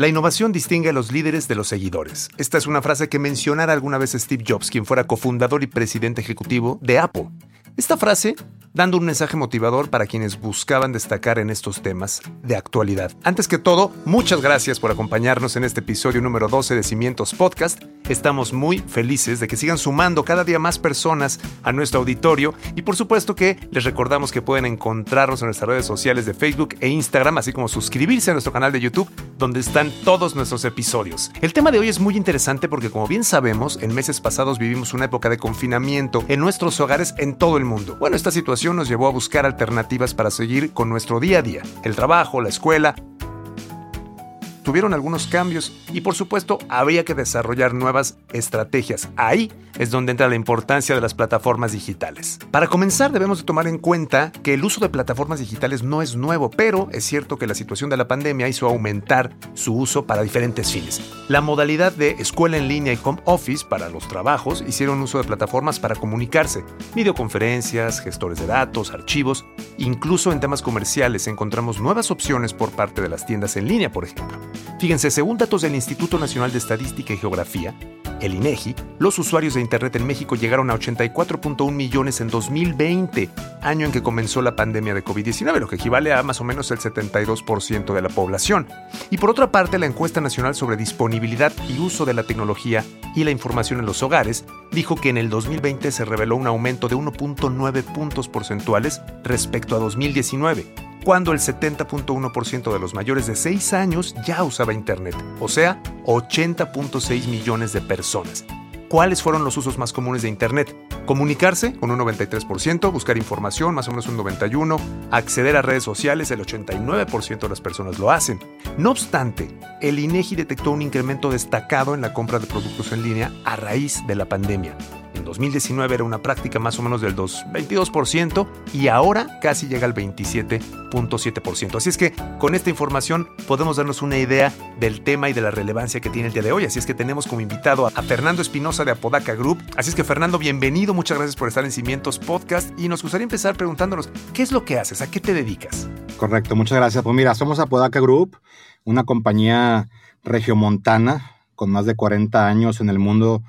La innovación distingue a los líderes de los seguidores. Esta es una frase que mencionara alguna vez Steve Jobs, quien fuera cofundador y presidente ejecutivo de Apple. Esta frase dando un mensaje motivador para quienes buscaban destacar en estos temas de actualidad. Antes que todo, muchas gracias por acompañarnos en este episodio número 12 de Cimientos Podcast. Estamos muy felices de que sigan sumando cada día más personas a nuestro auditorio y por supuesto que les recordamos que pueden encontrarnos en nuestras redes sociales de Facebook e Instagram, así como suscribirse a nuestro canal de YouTube, donde están todos nuestros episodios. El tema de hoy es muy interesante porque como bien sabemos, en meses pasados vivimos una época de confinamiento en nuestros hogares en todo el mundo. Bueno, esta situación nos llevó a buscar alternativas para seguir con nuestro día a día, el trabajo, la escuela, tuvieron algunos cambios y por supuesto habría que desarrollar nuevas estrategias. Ahí es donde entra la importancia de las plataformas digitales. Para comenzar debemos de tomar en cuenta que el uso de plataformas digitales no es nuevo, pero es cierto que la situación de la pandemia hizo aumentar su uso para diferentes fines. La modalidad de escuela en línea y home office para los trabajos hicieron uso de plataformas para comunicarse, videoconferencias, gestores de datos, archivos, incluso en temas comerciales encontramos nuevas opciones por parte de las tiendas en línea, por ejemplo. Fíjense, según datos del Instituto Nacional de Estadística y Geografía, el INEGI, los usuarios de Internet en México llegaron a 84.1 millones en 2020, año en que comenzó la pandemia de COVID-19, lo que equivale a más o menos el 72% de la población. Y por otra parte, la encuesta nacional sobre disponibilidad y uso de la tecnología y la información en los hogares dijo que en el 2020 se reveló un aumento de 1.9 puntos porcentuales respecto a 2019 cuando el 70.1% de los mayores de 6 años ya usaba Internet, o sea, 80.6 millones de personas. ¿Cuáles fueron los usos más comunes de Internet? Comunicarse, con un 93%, buscar información, más o menos un 91%, acceder a redes sociales, el 89% de las personas lo hacen. No obstante, el INEGI detectó un incremento destacado en la compra de productos en línea a raíz de la pandemia. En 2019 era una práctica más o menos del 22% y ahora casi llega al 27.7%. Así es que con esta información podemos darnos una idea del tema y de la relevancia que tiene el día de hoy. Así es que tenemos como invitado a Fernando Espinosa de Apodaca Group. Así es que Fernando, bienvenido, muchas gracias por estar en Cimientos Podcast y nos gustaría empezar preguntándonos, ¿qué es lo que haces? ¿A qué te dedicas? Correcto, muchas gracias. Pues mira, somos Apodaca Group, una compañía regiomontana con más de 40 años en el mundo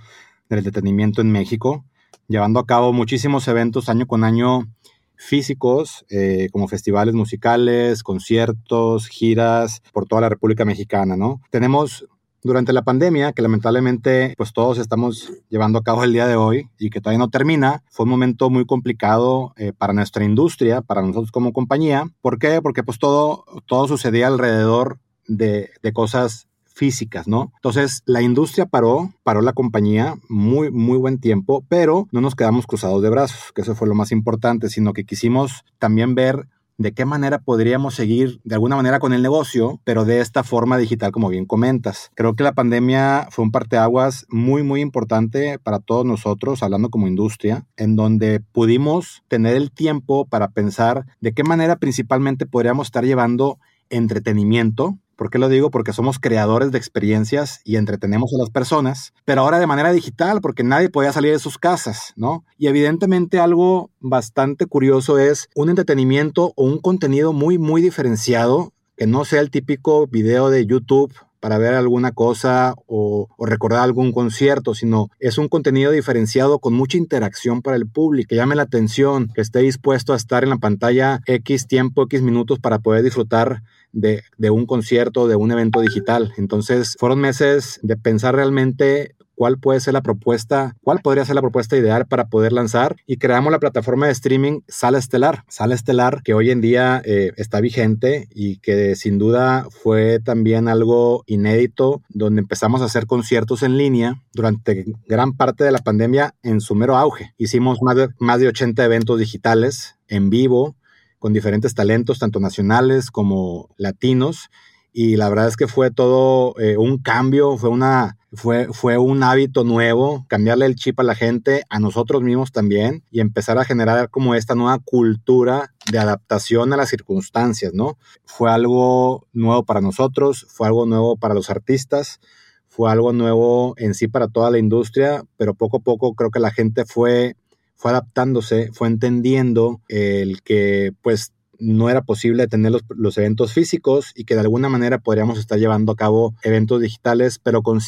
del entretenimiento en México, llevando a cabo muchísimos eventos año con año físicos, eh, como festivales musicales, conciertos, giras por toda la República Mexicana, ¿no? Tenemos durante la pandemia, que lamentablemente pues todos estamos llevando a cabo el día de hoy y que todavía no termina, fue un momento muy complicado eh, para nuestra industria, para nosotros como compañía. ¿Por qué? Porque pues todo, todo sucedía alrededor de, de cosas físicas, ¿no? Entonces, la industria paró, paró la compañía muy, muy buen tiempo, pero no nos quedamos cruzados de brazos, que eso fue lo más importante, sino que quisimos también ver de qué manera podríamos seguir de alguna manera con el negocio, pero de esta forma digital, como bien comentas. Creo que la pandemia fue un parteaguas muy, muy importante para todos nosotros, hablando como industria, en donde pudimos tener el tiempo para pensar de qué manera principalmente podríamos estar llevando entretenimiento ¿Por qué lo digo? Porque somos creadores de experiencias y entretenemos a las personas, pero ahora de manera digital, porque nadie podía salir de sus casas, ¿no? Y evidentemente algo bastante curioso es un entretenimiento o un contenido muy, muy diferenciado, que no sea el típico video de YouTube para ver alguna cosa o, recordar algún concierto, sino es un contenido diferenciado con mucha interacción para el público, que llame la atención, que esté dispuesto a estar en la pantalla X tiempo, X minutos para poder disfrutar de, de un concierto, de un evento digital. Entonces fueron meses de pensar realmente cuál puede ser la propuesta, cuál podría ser la propuesta ideal para poder lanzar y creamos la plataforma de streaming Sala Estelar. Sala Estelar que hoy en día eh, está vigente y que sin duda fue también algo inédito donde empezamos a hacer conciertos en línea durante gran parte de la pandemia en su mero auge. Hicimos más de, más de 80 eventos digitales en vivo con diferentes talentos, tanto nacionales como latinos y la verdad es que fue todo eh, un cambio, fue, una, fue, fue un hábito nuevo, cambiarle el chip a la gente, a nosotros mismos también, y empezar a generar como esta nueva cultura de adaptación a las circunstancias, ¿no? Fue algo nuevo para nosotros, fue algo nuevo para los artistas, fue algo nuevo en sí para toda la industria, pero poco a poco creo que la gente fue, fue adaptándose, fue entendiendo el que pues no era posible tener los, eventos físicos y que de alguna manera podríamos estar llevando a cabo eventos digitales, pero con,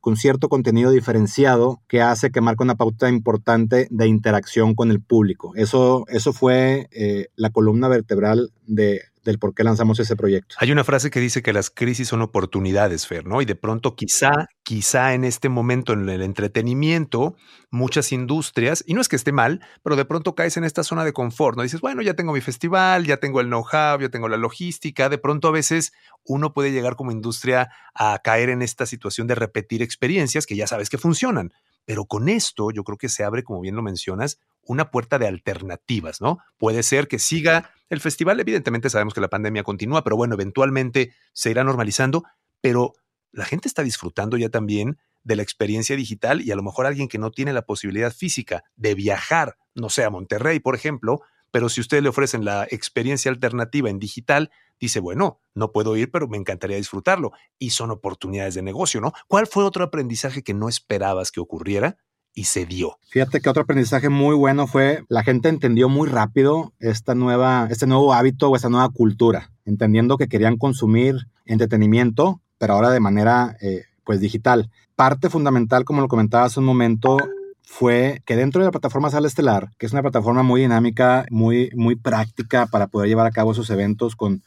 con cierto contenido diferenciado que hace que marque una pauta importante de interacción con el público. Eso, eso fue eh, la columna vertebral de, del por qué lanzamos ese proyecto. Hay una frase que dice que las crisis son oportunidades, Fer, ¿no? Y de pronto quizá, quizá en este momento en el entretenimiento, muchas industrias, y no es que esté mal, pero de pronto caes en esta zona de confort, ¿no? Dices, bueno, ya tengo mi festival, ya tengo el know-how, ya tengo la logística, de pronto a veces uno puede llegar como industria a caer en esta situación de repetir experiencias que ya sabes que funcionan. Pero con esto yo creo que se abre, como bien lo mencionas, una puerta de alternativas, ¿no? Puede ser que siga el festival, evidentemente sabemos que la pandemia continúa, pero bueno, eventualmente se irá normalizando, pero la gente está disfrutando ya también de la experiencia digital y a lo mejor alguien que no tiene la posibilidad física de viajar, no sé, a Monterrey, por ejemplo, pero si ustedes le ofrecen la experiencia alternativa en digital, dice, bueno, no puedo ir, pero me encantaría disfrutarlo. Y son oportunidades de negocio, ¿no? ¿Cuál fue otro aprendizaje que no esperabas que ocurriera? Y se dio. Fíjate que otro aprendizaje muy bueno fue la gente entendió muy rápido esta nueva, este nuevo hábito o esta nueva cultura, entendiendo que querían consumir entretenimiento, pero ahora de manera eh, pues digital. Parte fundamental, como lo comentaba hace un momento, fue que dentro de la plataforma Sala Estelar, que es una plataforma muy dinámica, muy, muy práctica para poder llevar a cabo esos eventos con,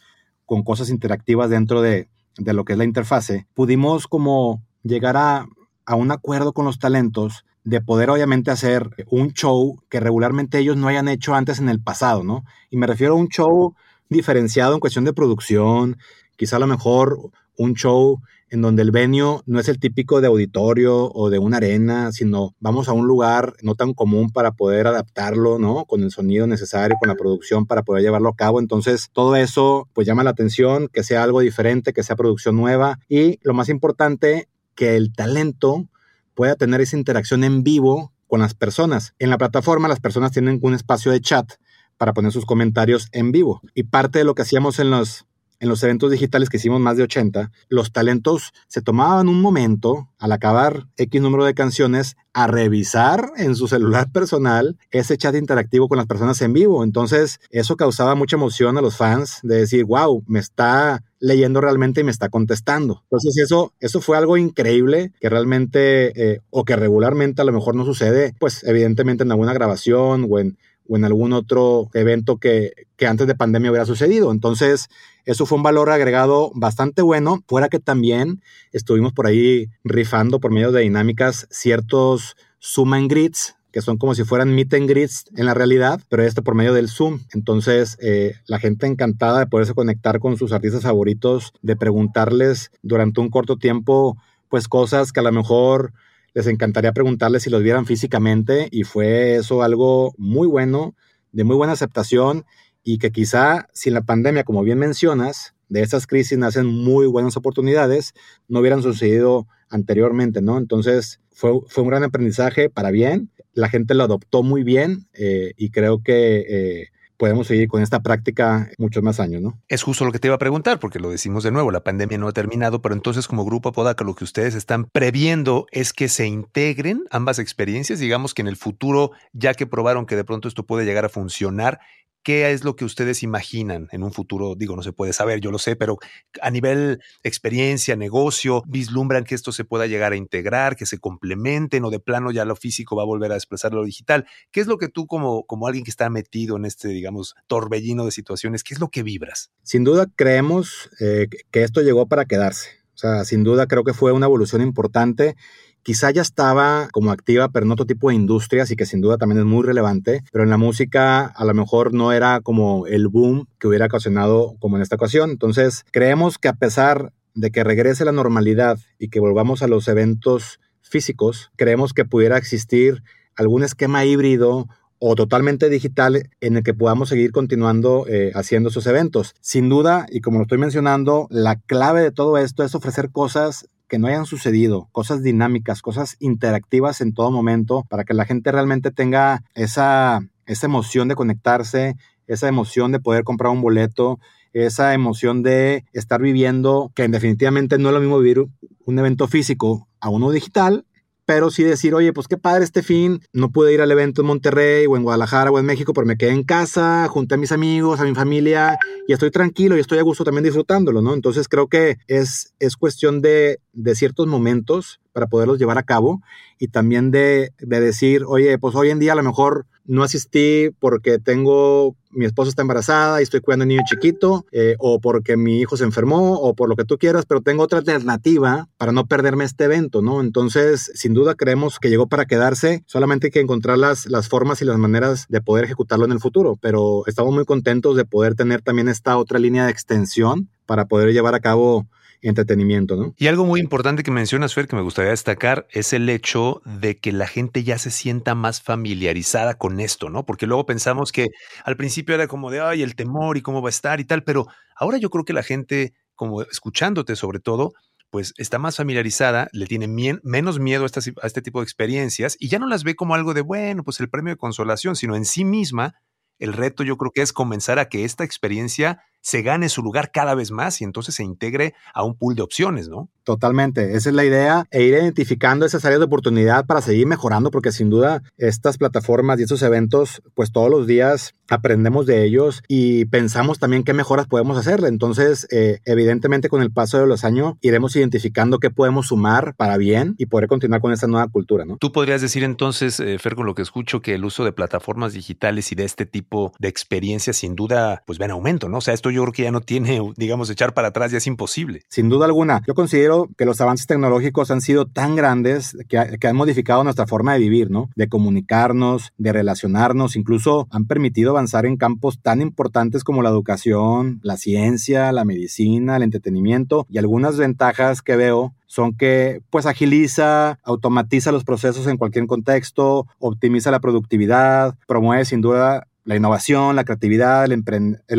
cosas interactivas dentro de, lo que es la interfase, pudimos como llegar a un acuerdo con los talentos de poder obviamente hacer un show que regularmente ellos no hayan hecho antes en el pasado, ¿no? Y me refiero a un show diferenciado en cuestión de producción, quizá a lo mejor un show en donde el venio no es el típico de auditorio o de una arena, sino vamos a un lugar no tan común para poder adaptarlo, ¿no? Con el sonido necesario, con la producción para poder llevarlo a cabo. Entonces, todo eso pues llama la atención, que sea algo diferente, que sea producción nueva y lo más importante, que el talento pueda tener esa interacción en vivo con las personas. En la plataforma las personas tienen un espacio de chat para poner sus comentarios en vivo. Y parte de lo que hacíamos en los en los eventos digitales que hicimos más de 80, los talentos se tomaban un momento al acabar X número de canciones a revisar en su celular personal ese chat interactivo con las personas en vivo. Entonces, eso causaba mucha emoción a los fans de decir, wow, me está leyendo realmente y me está contestando. Entonces, eso, eso fue algo increíble que realmente, eh, o que regularmente a lo mejor no sucede, pues evidentemente en alguna grabación o en o en algún otro evento que, que, antes de pandemia hubiera sucedido. Entonces, eso fue un valor agregado bastante bueno, fuera que también estuvimos por ahí rifando por medio de dinámicas ciertos Zoom and Grids, que son como si fueran meet and greets en la realidad, pero esto por medio del Zoom. Entonces, eh, la gente encantada de poderse conectar con sus artistas favoritos, de preguntarles durante un corto tiempo, pues cosas que a lo mejor les encantaría preguntarles si los vieran físicamente y fue eso algo muy bueno, de muy buena aceptación y que quizá sin la pandemia, como bien mencionas, de estas crisis nacen muy buenas oportunidades, no hubieran sucedido anteriormente, ¿no? Entonces fue, fue un gran aprendizaje para bien, la gente lo adoptó muy bien eh, y creo que... Eh, podemos seguir con esta práctica muchos más años, ¿no? Es justo lo que te iba a preguntar, porque lo decimos de nuevo, la pandemia no ha terminado, pero entonces como Grupo Apodaca lo que ustedes están previendo es que se integren ambas experiencias, digamos que en el futuro, ya que probaron que de pronto esto puede llegar a funcionar, ¿Qué es lo que ustedes imaginan en un futuro? Digo, no se puede saber, yo lo sé, pero a nivel experiencia, negocio, vislumbran que esto se pueda llegar a integrar, que se complementen o de plano ya lo físico va a volver a desplazar lo digital. ¿Qué es lo que tú como, como alguien que está metido en este, digamos, torbellino de situaciones, qué es lo que vibras? Sin duda creemos eh, que esto llegó para quedarse. O sea, sin duda creo que fue una evolución importante quizá ya estaba como activa, pero en otro tipo de industrias y que sin duda también es muy relevante, pero en la música a lo mejor no era como el boom que hubiera ocasionado como en esta ocasión. Entonces, creemos que a pesar de que regrese la normalidad y que volvamos a los eventos físicos, creemos que pudiera existir algún esquema híbrido o totalmente digital en el que podamos seguir continuando eh, haciendo esos eventos. Sin duda, y como lo estoy mencionando, la clave de todo esto es ofrecer cosas que no hayan sucedido, cosas dinámicas, cosas interactivas en todo momento, para que la gente realmente tenga esa, esa emoción de conectarse, esa emoción de poder comprar un boleto, esa emoción de estar viviendo, que definitivamente no es lo mismo vivir un evento físico a uno digital, pero sí decir, oye, pues qué padre este fin, no pude ir al evento en Monterrey o en Guadalajara o en México, pero me quedé en casa, junté a mis amigos, a mi familia y estoy tranquilo y estoy a gusto también disfrutándolo, ¿no? Entonces creo que es, es cuestión de, de ciertos momentos para poderlos llevar a cabo y también de, de decir, oye, pues hoy en día a lo mejor no asistí porque tengo, mi esposa está embarazada y estoy cuidando a un niño chiquito, eh, o porque mi hijo se enfermó, o por lo que tú quieras, pero tengo otra alternativa para no perderme este evento, ¿no? Entonces, sin duda creemos que llegó para quedarse, solamente hay que encontrar las, las formas y las maneras de poder ejecutarlo en el futuro, pero estamos muy contentos de poder tener también esta otra línea de extensión para poder llevar a cabo entretenimiento, ¿no? Y algo muy importante que mencionas, Fer, que me gustaría destacar, es el hecho de que la gente ya se sienta más familiarizada con esto, ¿no? Porque luego pensamos que al principio era como de, ay, el temor y cómo va a estar y tal, pero ahora yo creo que la gente, como escuchándote sobre todo, pues está más familiarizada, le tiene menos miedo a, a este tipo de experiencias y ya no las ve como algo de, bueno, pues el premio de consolación, sino en sí misma, el reto yo creo que es comenzar a que esta experiencia se gane su lugar cada vez más y entonces se integre a un pool de opciones, ¿no? Totalmente, esa es la idea, e ir identificando esas áreas de oportunidad para seguir mejorando, porque sin duda estas plataformas y estos eventos, pues todos los días aprendemos de ellos y pensamos también qué mejoras podemos hacerle. Entonces, eh, evidentemente con el paso de los años iremos identificando qué podemos sumar para bien y poder continuar con esta nueva cultura, ¿no? Tú podrías decir entonces, eh, Fer, con lo que escucho, que el uso de plataformas digitales y de este tipo de experiencias sin duda, pues ven aumento, ¿no? O sea, esto yo creo que ya no tiene, digamos, echar para atrás, ya es imposible. Sin duda alguna. Yo considero que los avances tecnológicos han sido tan grandes que, han modificado nuestra forma de vivir, ¿no? De comunicarnos, de relacionarnos, incluso han permitido avanzar en campos tan importantes como la educación, la ciencia, la medicina, el entretenimiento y algunas ventajas que veo son que pues agiliza, automatiza los procesos en cualquier contexto, optimiza la productividad, promueve sin duda la innovación, la creatividad, el,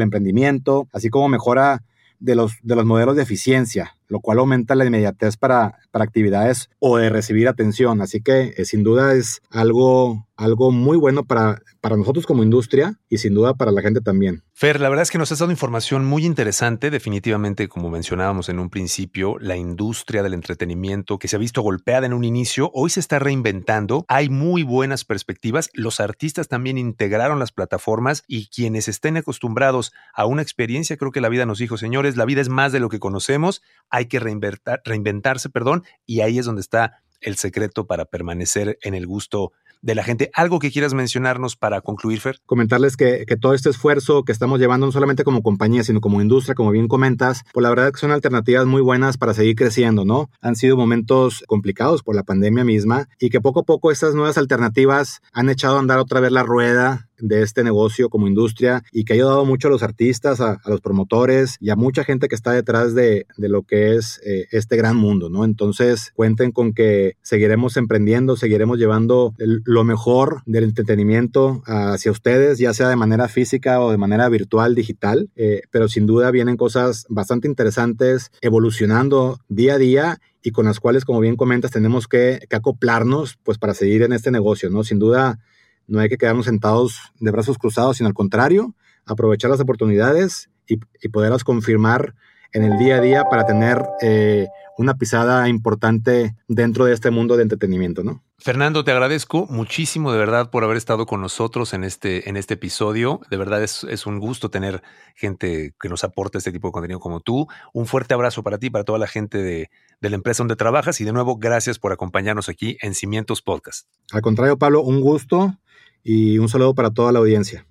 emprendimiento, así como mejora de los, de los modelos de eficiencia, lo cual aumenta la inmediatez para, para actividades o de recibir atención. Así que eh, sin duda es algo algo muy bueno para, para nosotros como industria y sin duda para la gente también. Fer, la verdad es que nos has dado información muy interesante. Definitivamente, como mencionábamos en un principio, la industria del entretenimiento que se ha visto golpeada en un inicio, hoy se está reinventando. Hay muy buenas perspectivas. Los artistas también integraron las plataformas y quienes estén acostumbrados a una experiencia, creo que la vida nos dijo, señores, la vida es más de lo que conocemos. Que reinventarse, perdón, y ahí es donde está el secreto para permanecer en el gusto de la gente. ¿Algo que quieras mencionarnos para concluir, Fer? Comentarles que, todo este esfuerzo que estamos llevando, no solamente como compañía, sino como industria, como bien comentas, pues la verdad que son alternativas muy buenas para seguir creciendo, ¿no? Han sido momentos complicados por la pandemia misma y que poco a poco estas nuevas alternativas han echado a andar otra vez la rueda de este negocio como industria y que ha ayudado mucho a los artistas, a, los promotores y a mucha gente que está detrás de, lo que es eh, este gran mundo, ¿no? Entonces cuenten con que seguiremos emprendiendo, seguiremos llevando lo mejor del entretenimiento hacia ustedes, ya sea de manera física o de manera virtual, digital, eh, pero sin duda vienen cosas bastante interesantes, evolucionando día a día y con las cuales, como bien comentas, tenemos que, que acoplarnos pues para seguir en este negocio, ¿no? Sin duda no hay que quedarnos sentados de brazos cruzados, sino al contrario, aprovechar las oportunidades y, poderlas confirmar en el día a día para tener eh, una pisada importante dentro de este mundo de entretenimiento, ¿no? Fernando, te agradezco muchísimo de verdad por haber estado con nosotros en este, en este episodio. De verdad es, es, un gusto tener gente que nos aporte este tipo de contenido como tú. Un fuerte abrazo para ti, para toda la gente de, de la empresa donde trabajas y de nuevo gracias por acompañarnos aquí en Cimientos Podcast. Al contrario, Pablo, un gusto y un saludo para toda la audiencia.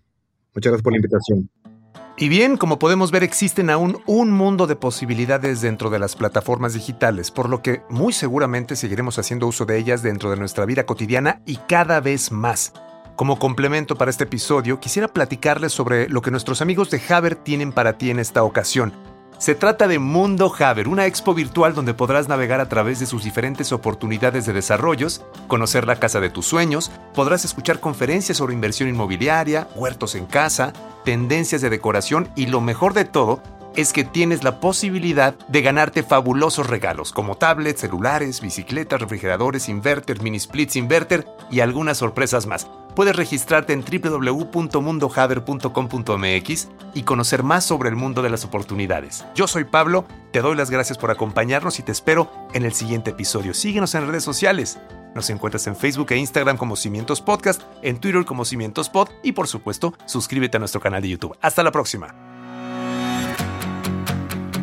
Muchas gracias por la invitación. Y bien, como podemos ver, existen aún un mundo de posibilidades dentro de las plataformas digitales, por lo que muy seguramente seguiremos haciendo uso de ellas dentro de nuestra vida cotidiana y cada vez más. Como complemento para este episodio, quisiera platicarles sobre lo que nuestros amigos de Haber tienen para ti en esta ocasión. Se trata de Mundo Haber, una expo virtual donde podrás navegar a través de sus diferentes oportunidades de desarrollos, conocer la casa de tus sueños, podrás escuchar conferencias sobre inversión inmobiliaria, huertos en casa, tendencias de decoración y lo mejor de todo es que tienes la posibilidad de ganarte fabulosos regalos como tablets, celulares, bicicletas, refrigeradores, inverter, mini splits inverter y algunas sorpresas más. Puedes registrarte en www.mundohaber.com.mx y conocer más sobre el mundo de las oportunidades. Yo soy Pablo, te doy las gracias por acompañarnos y te espero en el siguiente episodio. Síguenos en redes sociales. Nos encuentras en Facebook e Instagram como Cimientos Podcast, en Twitter como Cimientos Pod y por supuesto, suscríbete a nuestro canal de YouTube. Hasta la próxima.